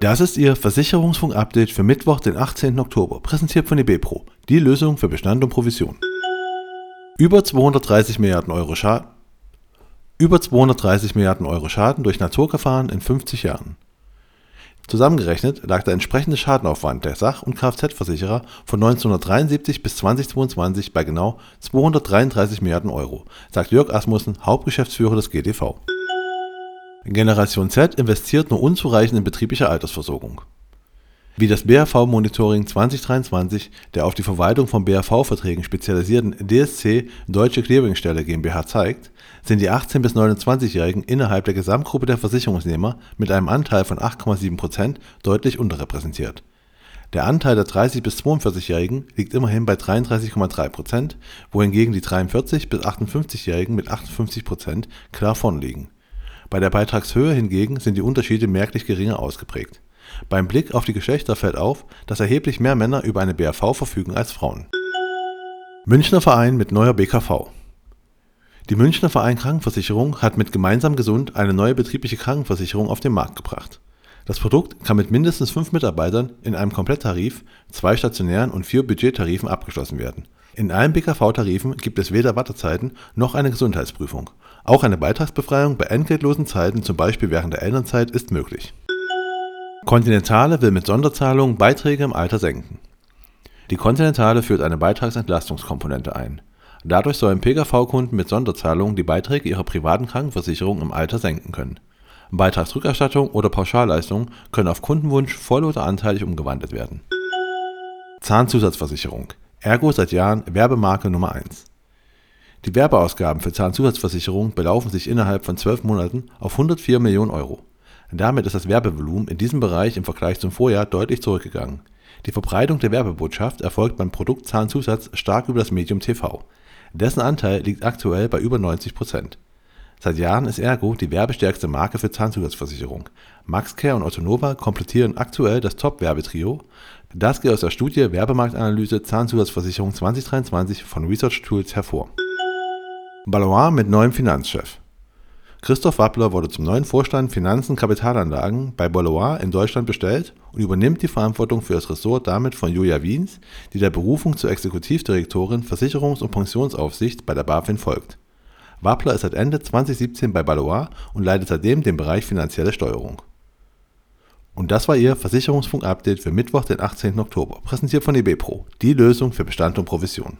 Das ist Ihr Versicherungsfunk-Update für Mittwoch, den 18. Oktober, präsentiert von eBepro, die Lösung für Bestand und Provision. Über 230 Milliarden Euro Schaden. Über 230 Milliarden Euro Schaden durch Naturgefahren in 50 Jahren. Zusammengerechnet lag der entsprechende Schadenaufwand der Sach- und Kfz-Versicherer von 1973 bis 2022 bei genau 233 Milliarden Euro, sagt Jörg Asmussen, Hauptgeschäftsführer des GDV. Generation Z investiert nur unzureichend in betriebliche Altersversorgung. Wie das BAV-Monitoring 2023 der auf die Verwaltung von BAV-Verträgen spezialisierten DSC Deutsche Clearingstelle GmbH zeigt, sind die 18- bis 29-Jährigen innerhalb der Gesamtgruppe der Versicherungsnehmer mit einem Anteil von 8,7% deutlich unterrepräsentiert. Der Anteil der 30- bis 42-Jährigen liegt immerhin bei 33,3%, wohingegen die 43- bis 58-Jährigen mit 58% klar vorn liegen bei der Beitragshöhe hingegen sind die Unterschiede merklich geringer ausgeprägt. Beim Blick auf die Geschlechter fällt auf, dass erheblich mehr Männer über eine BAV verfügen als Frauen. Münchner Verein mit neuer BKV Die Münchner Verein Krankenversicherung hat mit Gemeinsam Gesund eine neue betriebliche Krankenversicherung auf den Markt gebracht. Das Produkt kann mit mindestens fünf Mitarbeitern in einem Kompletttarif, zwei stationären und vier Budgettarifen abgeschlossen werden. In allen BKV-Tarifen gibt es weder Wartezeiten noch eine Gesundheitsprüfung auch eine Beitragsbefreiung bei entgeltlosen Zeiten, zum Beispiel während der Elternzeit, ist möglich. Continentale will mit Sonderzahlungen Beiträge im Alter senken. Die Continentale führt eine Beitragsentlastungskomponente ein. Dadurch sollen PKV-Kunden mit Sonderzahlungen die Beiträge ihrer privaten Krankenversicherung im Alter senken können. Beitragsrückerstattung oder Pauschalleistungen können auf Kundenwunsch voll oder anteilig umgewandelt werden. Zahnzusatzversicherung. Ergo seit Jahren Werbemarke Nummer 1. Die Werbeausgaben für Zahnzusatzversicherungen belaufen sich innerhalb von zwölf Monaten auf 104 Millionen Euro. Damit ist das Werbevolumen in diesem Bereich im Vergleich zum Vorjahr deutlich zurückgegangen. Die Verbreitung der Werbebotschaft erfolgt beim Produkt Zahnzusatz stark über das Medium TV. Dessen Anteil liegt aktuell bei über 90 Prozent. Seit Jahren ist Ergo die werbestärkste Marke für Zahnzusatzversicherung. MaxCare und Ottonova komplettieren aktuell das Top-Werbetrio. Das geht aus der Studie Werbemarktanalyse Zahnzusatzversicherung 2023 von Research Tools hervor. Ballois mit neuem Finanzchef. Christoph Wappler wurde zum neuen Vorstand Finanzen Kapitalanlagen bei Ballois in Deutschland bestellt und übernimmt die Verantwortung für das Ressort damit von Julia Wiens, die der Berufung zur Exekutivdirektorin Versicherungs- und Pensionsaufsicht bei der BaFin folgt. Wappler ist seit Ende 2017 bei Ballois und leitet seitdem den Bereich finanzielle Steuerung. Und das war Ihr Versicherungsfunk-Update für Mittwoch, den 18. Oktober, präsentiert von eBepro, die Lösung für Bestand und Provision.